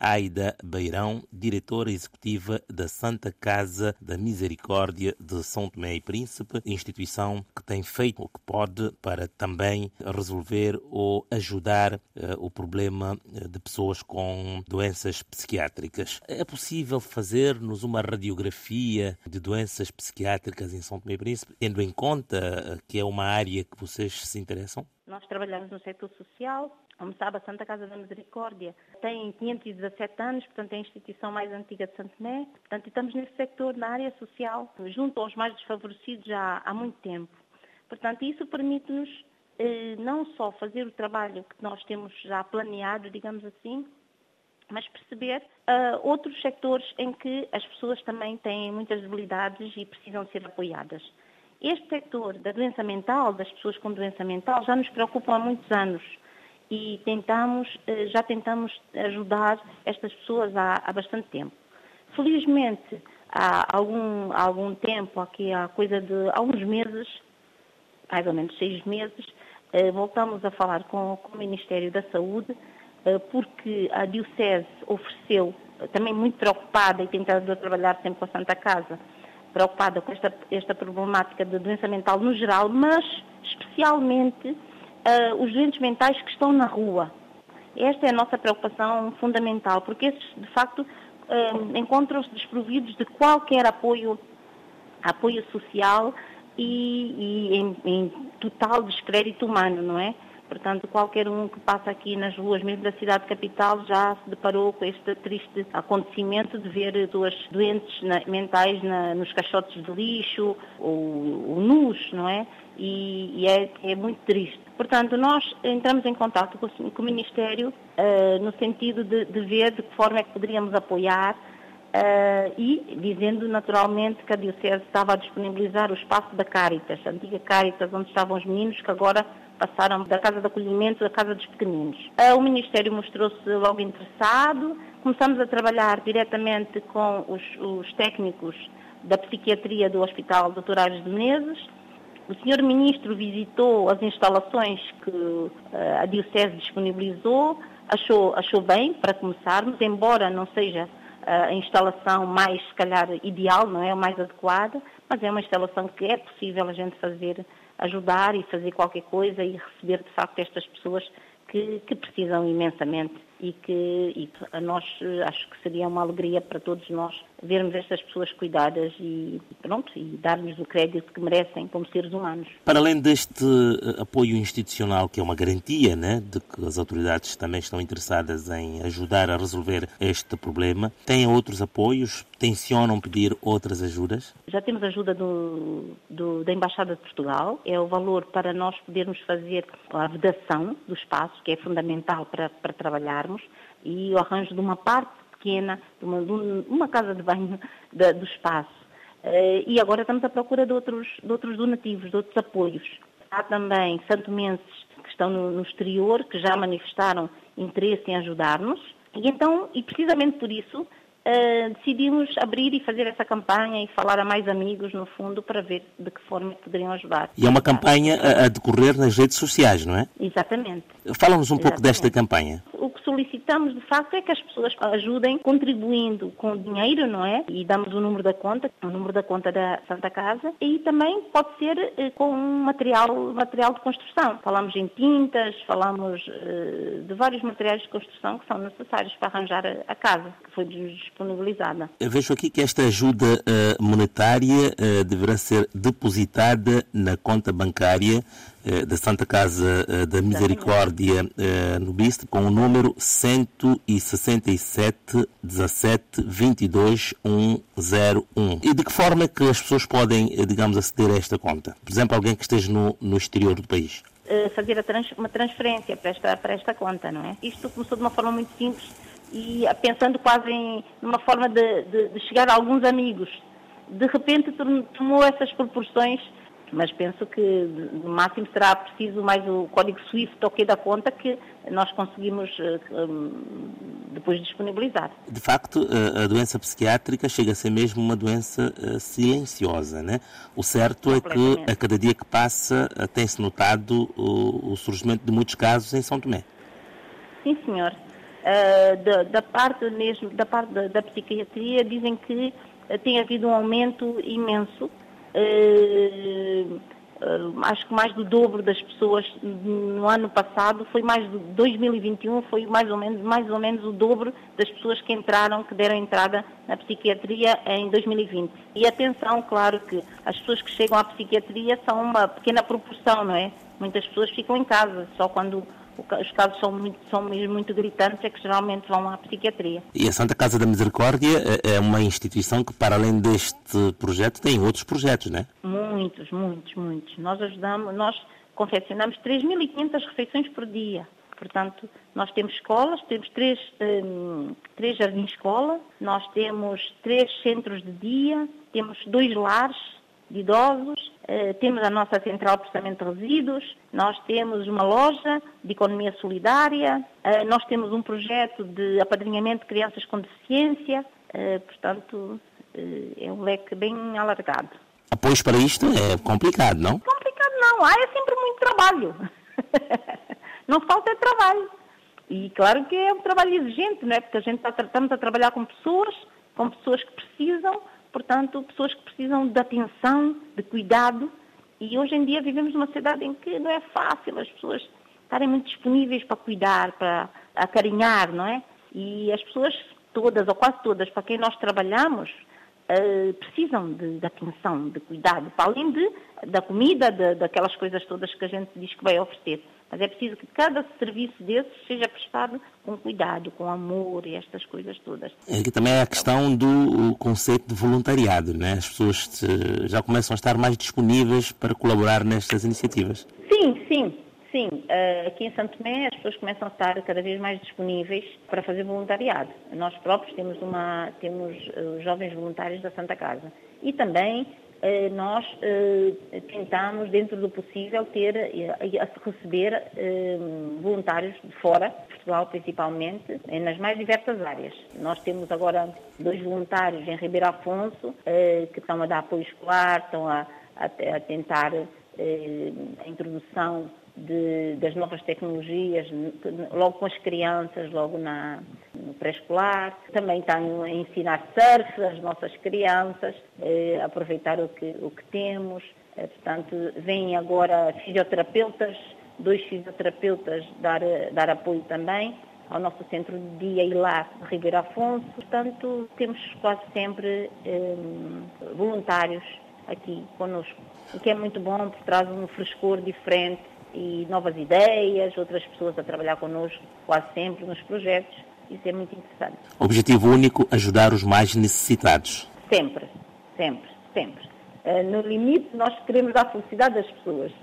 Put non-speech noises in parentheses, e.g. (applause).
Aida Beirão, diretora executiva da Santa Casa da Misericórdia de São Tomé e Príncipe, instituição que tem feito o que pode para também resolver ou ajudar uh, o problema eh, de pessoas com doenças psiquiátricas. É possível fazer-nos uma radiografia de doenças psiquiátricas em São Tomé e Príncipe, tendo em conta eh, que é uma área que vocês se interessam? Nós trabalhamos no setor social, como sabe, a Santa Casa da Misericórdia tem 517 anos, portanto é a instituição mais antiga de Santo Tomé. Portanto, estamos nesse sector, na área social, junto aos mais desfavorecidos já há muito tempo. Portanto, isso permite-nos eh, não só fazer o trabalho que nós temos já planeado, digamos assim, mas perceber uh, outros sectores em que as pessoas também têm muitas debilidades e precisam ser apoiadas. Este sector da doença mental, das pessoas com doença mental, já nos preocupa há muitos anos e tentamos, uh, já tentamos ajudar estas pessoas há, há bastante tempo. Felizmente, há algum, há algum tempo, aqui há coisa de alguns meses, mais ou menos seis meses, uh, voltamos a falar com, com o Ministério da Saúde eh, porque a Diocese ofereceu, também muito preocupada e tentando trabalhar sempre com a Santa Casa, preocupada com esta, esta problemática de doença mental no geral, mas especialmente uh, os doentes mentais que estão na rua. Esta é a nossa preocupação fundamental, porque esses, de facto, uh, encontram-se desprovidos de qualquer apoio, apoio social e, e em, em total descrédito humano, não é? Portanto, qualquer um que passa aqui nas ruas, mesmo da cidade capital, já se deparou com este triste acontecimento de ver duas doentes mentais na, nos caixotes de lixo ou, ou nus, não é? E, e é, é, muito triste. Portanto, nós entramos em contato com, com o Ministério uh, no sentido de, de, ver de que forma é que poderíamos apoiar uh, e dizendo naturalmente que a Diocese estava a disponibilizar o espaço da Caritas, a antiga Caritas, onde estavam os meninos que agora passaram da casa de acolhimento à casa dos pequeninos. Ah, o Ministério mostrou-se logo interessado, começamos a trabalhar diretamente com os, os técnicos da psiquiatria do Hospital Dr. Aires de Menezes. O Sr. Ministro visitou as instalações que uh, a Diocese disponibilizou, achou, achou bem para começarmos, embora não seja a instalação mais, se calhar, ideal, não é? Mais adequada, mas é uma instalação que é possível a gente fazer ajudar e fazer qualquer coisa e receber de facto estas pessoas que, que precisam imensamente e que e a nós acho que seria uma alegria para todos nós vermos estas pessoas cuidadas e pronto e dar-lhes o crédito que merecem como seres humanos. Para além deste eh, apoio institucional que é uma garantia, né, de que as autoridades também estão interessadas em ajudar a resolver este problema, têm outros apoios? Tencionam pedir outras ajudas? Já temos ajuda do, do, da Embaixada de Portugal. É o valor para nós podermos fazer a vedação do espaço, que é fundamental para, para trabalhar e o arranjo de uma parte pequena, de uma, de uma casa de banho de, do espaço. E agora estamos à procura de outros, de outros donativos, de outros apoios. Há também santomenses que estão no, no exterior, que já manifestaram interesse em ajudar-nos. E então, e precisamente por isso, Uh, decidimos abrir e fazer essa campanha e falar a mais amigos, no fundo, para ver de que forma poderiam ajudar. E é uma campanha a, a decorrer nas redes sociais, não é? Exatamente. Fala-nos um Exatamente. pouco desta campanha solicitamos, de facto, é que as pessoas ajudem contribuindo com dinheiro, não é? E damos o número da conta, o número da conta da Santa Casa, e também pode ser eh, com material, material de construção. Falamos em tintas, falamos eh, de vários materiais de construção que são necessários para arranjar a, casa que foi disponibilizada. Eu vejo aqui que esta ajuda uh, monetária deverá ser depositada na conta bancária eh, da Santa Casa eh, da Misericórdia eh, no BIST com o número 167 17 22 101. E de que forma é que as pessoas podem, digamos, aceder a esta conta? Por exemplo, alguém que esteja no, no exterior do país. Fazer trans, uma transferência para esta, para esta conta, não é? Isto começou de uma forma muito simples e pensando quase em uma forma de, de, de chegar a alguns amigos. De repente tomou essas proporções mas penso que no máximo será preciso mais o código SWIFT ok da conta que nós conseguimos eh, hum, depois disponibilizar. De facto, eh, a doença psiquiátrica chega a ser mesmo uma doença eh, silenciosa, né? O certo é que a cada dia que passa tem-se notado o surgimento de muitos casos em São Tomé. Sim, senhor. Da, da, parte mesmo, da parte da, da psiquiatria, dizem que tem havido um aumento imenso. Uh, acho que mais do dobro das pessoas no ano passado, foi mais de 2021, foi mais ou menos, mais ou menos o dobro das pessoas que entraram, que deram entrada na psiquiatria em 2020. E atenção, claro que as pessoas que chegam à psiquiatria são uma pequena proporção, não é? Muitas pessoas ficam em casa, só quando os casos são, muito, são mesmo muito gritantes, é que geralmente vão à psiquiatria. E a Santa Casa da Misericórdia é, é uma instituição que, para além deste projeto, tem outros projetos, não é? Muitos, muitos, muitos. Nós ajudamos, nós confeccionamos 3.500 refeições por dia. Portanto, nós temos escolas, temos três, um, três jardins-escola, nós temos três centros de dia, temos dois lares de idosos, eh, temos a nossa central de processamento de resíduos, nós temos uma loja de economia solidária, eh, nós temos um projeto de apadrinhamento de crianças com deficiência, eh, portanto, é um leque bem alargado. Apoios para isto é complicado, não? Complicado não, há é sempre muito trabalho. (laughs) não falta trabalho. E claro que é um trabalho exigente, não é? Porque a gente está, estamos a trabalhar com pessoas, com pessoas que precisam, portanto, pessoas que precisam de atenção, de cuidado. E hoje em dia vivemos numa sociedade em que não é fácil as pessoas estarem muito disponíveis para cuidar, para acarinhar, não é? E as pessoas todas, ou quase todas, para quem nós trabalhamos, uh, precisam de, de, atenção, de cuidado, para além de, da comida, de, daquelas coisas todas que a gente diz que vai oferecer. Mas é preciso que cada serviço desses seja prestado com cuidado, com amor e estas coisas todas. É que também é a questão do conceito de voluntariado, né? As pessoas já começam a estar mais disponíveis para colaborar nestas iniciativas. Sim, sim. Sim, eh, aqui em Santo Tomé as pessoas começam a estar cada vez mais disponíveis para fazer voluntariado. Nós próprios temos, uma, temos uh, jovens voluntários da Santa Casa. E também uh, nós tentamos, dentro do possível, ter, receber voluntários de fora, Portugal principalmente, nas mais diversas áreas. Nós temos agora dois voluntários em Ribeiro Afonso que estão a dar apoio escolar, estão a, a, a tentar a introdução de, das novas tecnologias, logo com as crianças, logo na, no pré-escolar. Também estão a ensinar surf às nossas crianças, eh, aproveitar o que, o que temos. Eh, portanto, vêm agora fisioterapeutas, dois fisioterapeutas dar, dar apoio também ao nosso centro de dia e lá Ribeiro Afonso. Portanto, temos quase sempre eh, voluntários aqui conosco, o que é muito bom, porque traz um frescor diferente e novas ideias, outras pessoas a trabalhar connosco quase sempre nos projetos. Isso é muito interessante. Objetivo único, ajudar os mais necessitados. Sempre, sempre, sempre. Eh, no limite, nós queremos a felicidade das pessoas.